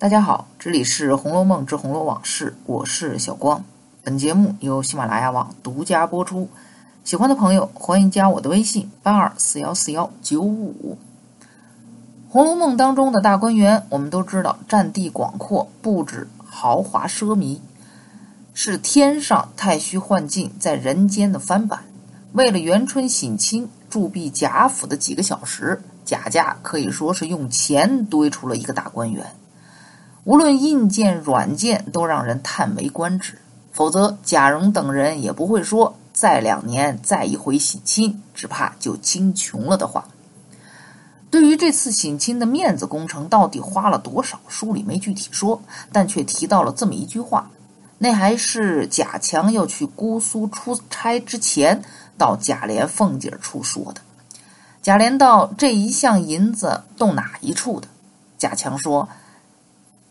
大家好，这里是《红楼梦之红楼往事》，我是小光。本节目由喜马拉雅网独家播出。喜欢的朋友欢迎加我的微信：八二四幺四幺九五五。《红楼梦》当中的大观园，我们都知道占地广阔，布置豪华奢靡，是天上太虚幻境在人间的翻版。为了元春省亲驻跸贾府的几个小时，贾家可以说是用钱堆出了一个大观园。无论硬件、软件，都让人叹为观止。否则，贾蓉等人也不会说再两年再一回省亲，只怕就清穷了的话。对于这次省亲的面子工程到底花了多少，书里没具体说，但却提到了这么一句话：那还是贾强要去姑苏出差之前，到贾琏、凤姐处说的。贾琏道：“这一项银子动哪一处的？”贾强说。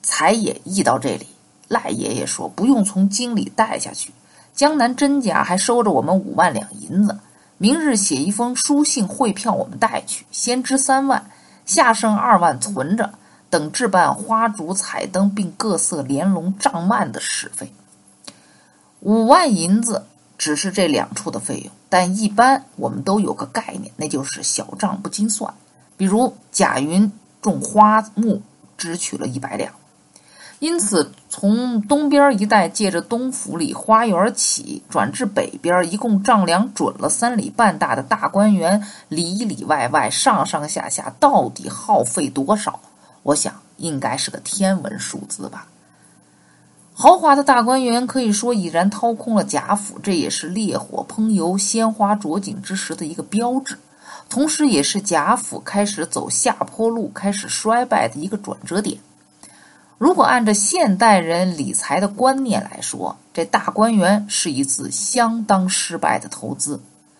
财也溢到这里，赖爷爷说不用从京里带下去，江南甄家还收着我们五万两银子，明日写一封书信汇票，我们带去，先支三万，下剩二万存着，等置办花烛彩灯并各色帘笼帐幔的使费。五万银子只是这两处的费用，但一般我们都有个概念，那就是小账不经算。比如贾云种花木，只取了一百两。因此，从东边一带借着东府里花园起，转至北边，一共丈量准了三里半大的大观园，里里外外、上上下下，到底耗费多少？我想应该是个天文数字吧。豪华的大观园可以说已然掏空了贾府，这也是烈火烹油、鲜花着锦之时的一个标志，同时也是贾府开始走下坡路、开始衰败的一个转折点。如果按照现代人理财的观念来说，这大观园是一次相当失败的投资。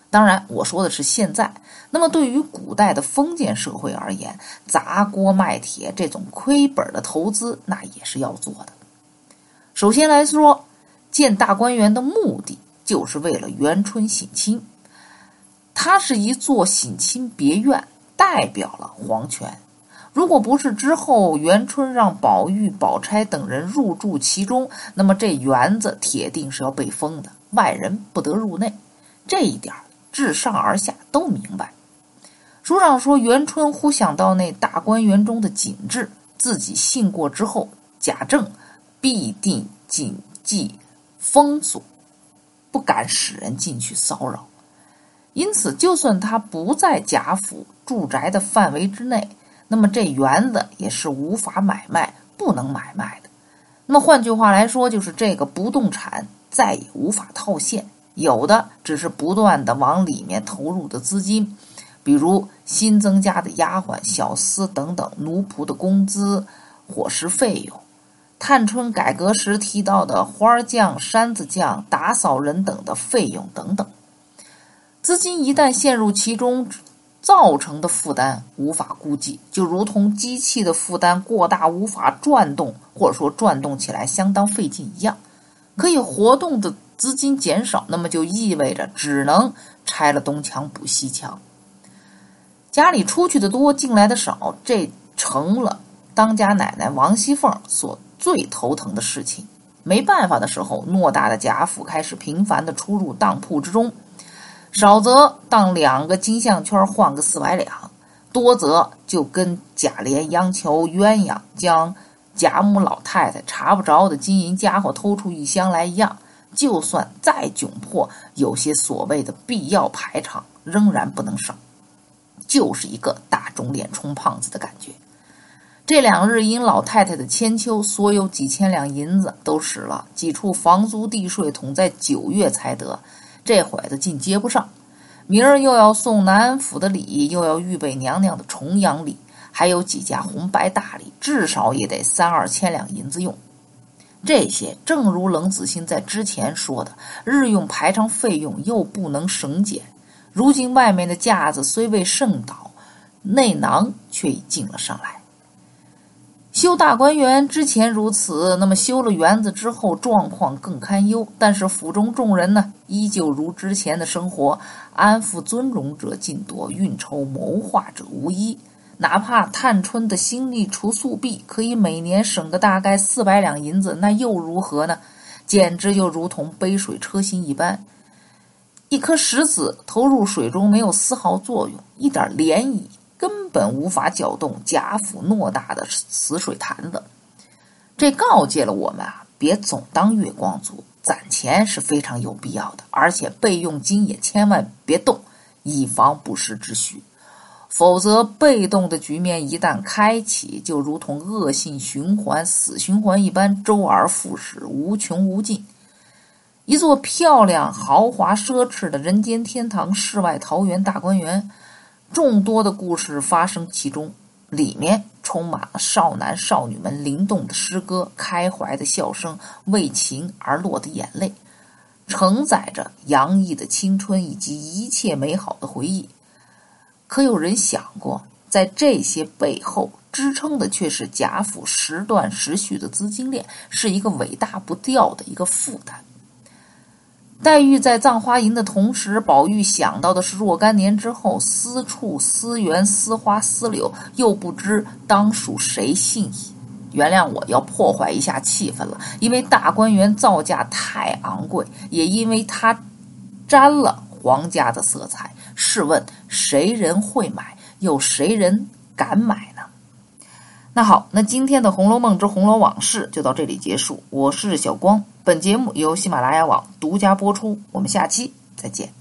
当然，我说的是现在。那么，对于古代的封建社会而言，砸锅卖铁这种亏本的投资，那也是要做的。首先来说，建大观园的目的就是为了元春省亲，它是一座省亲别院，代表了皇权。如果不是之后元春让宝玉、宝钗等人入住其中，那么这园子铁定是要被封的，外人不得入内。这一点自上而下都明白。书上说，元春忽想到那大观园中的景致，自己信过之后，贾政必定谨记封锁，不敢使人进去骚扰。因此，就算他不在贾府住宅的范围之内。那么这园子也是无法买卖、不能买卖的。那么换句话来说，就是这个不动产再也无法套现，有的只是不断的往里面投入的资金，比如新增加的丫鬟、小厮等等奴仆的工资、伙食费用，探春改革时提到的花匠、山子匠、打扫人等的费用等等。资金一旦陷入其中。造成的负担无法估计，就如同机器的负担过大无法转动，或者说转动起来相当费劲一样。可以活动的资金减少，那么就意味着只能拆了东墙补西墙。家里出去的多，进来的少，这成了当家奶奶王熙凤所最头疼的事情。没办法的时候，偌大的贾府开始频繁的出入当铺之中。少则当两个金项圈换个四百两，多则就跟贾琏央求鸳鸯将贾母老太太查不着的金银家伙偷出一箱来一样。就算再窘迫，有些所谓的必要排场仍然不能少，就是一个打肿脸充胖子的感觉。这两日因老太太的千秋，所有几千两银子都使了，几处房租地税统在九月才得。这会子竟接不上，明儿又要送南安府的礼，又要预备娘娘的重阳礼，还有几家红白大礼，至少也得三二千两银子用。这些正如冷子兴在之前说的，日用排场费用又不能省减。如今外面的架子虽未盛倒，内囊却已进了上来。修大观园之前如此，那么修了园子之后状况更堪忧。但是府中众人呢，依旧如之前的生活，安抚尊荣者尽多，运筹谋划者无一。哪怕探春的心力除宿币可以每年省个大概四百两银子，那又如何呢？简直就如同杯水车薪一般。一颗石子投入水中没有丝毫作用，一点涟漪根本无法搅动贾府偌大的死水潭子。这告诫了我们啊，别总当月光族，攒钱是非常有必要的，而且备用金也千万别动，以防不时之需。否则，被动的局面一旦开启，就如同恶性循环、死循环一般，周而复始，无穷无尽。一座漂亮、豪华、奢侈的人间天堂——世外桃源大观园，众多的故事发生其中，里面充满了少男少女们灵动的诗歌、开怀的笑声、为情而落的眼泪，承载着洋溢的青春以及一切美好的回忆。可有人想过，在这些背后支撑的却是贾府时断时续的资金链，是一个尾大不掉的一个负担。黛玉在葬花吟的同时，宝玉想到的是若干年之后，私处私园丝花丝柳，又不知当属谁信矣。原谅我要破坏一下气氛了，因为大观园造价太昂贵，也因为它沾了皇家的色彩。试问谁人会买？又谁人敢买呢？那好，那今天的《红楼梦之红楼往事》就到这里结束。我是小光，本节目由喜马拉雅网独家播出。我们下期再见。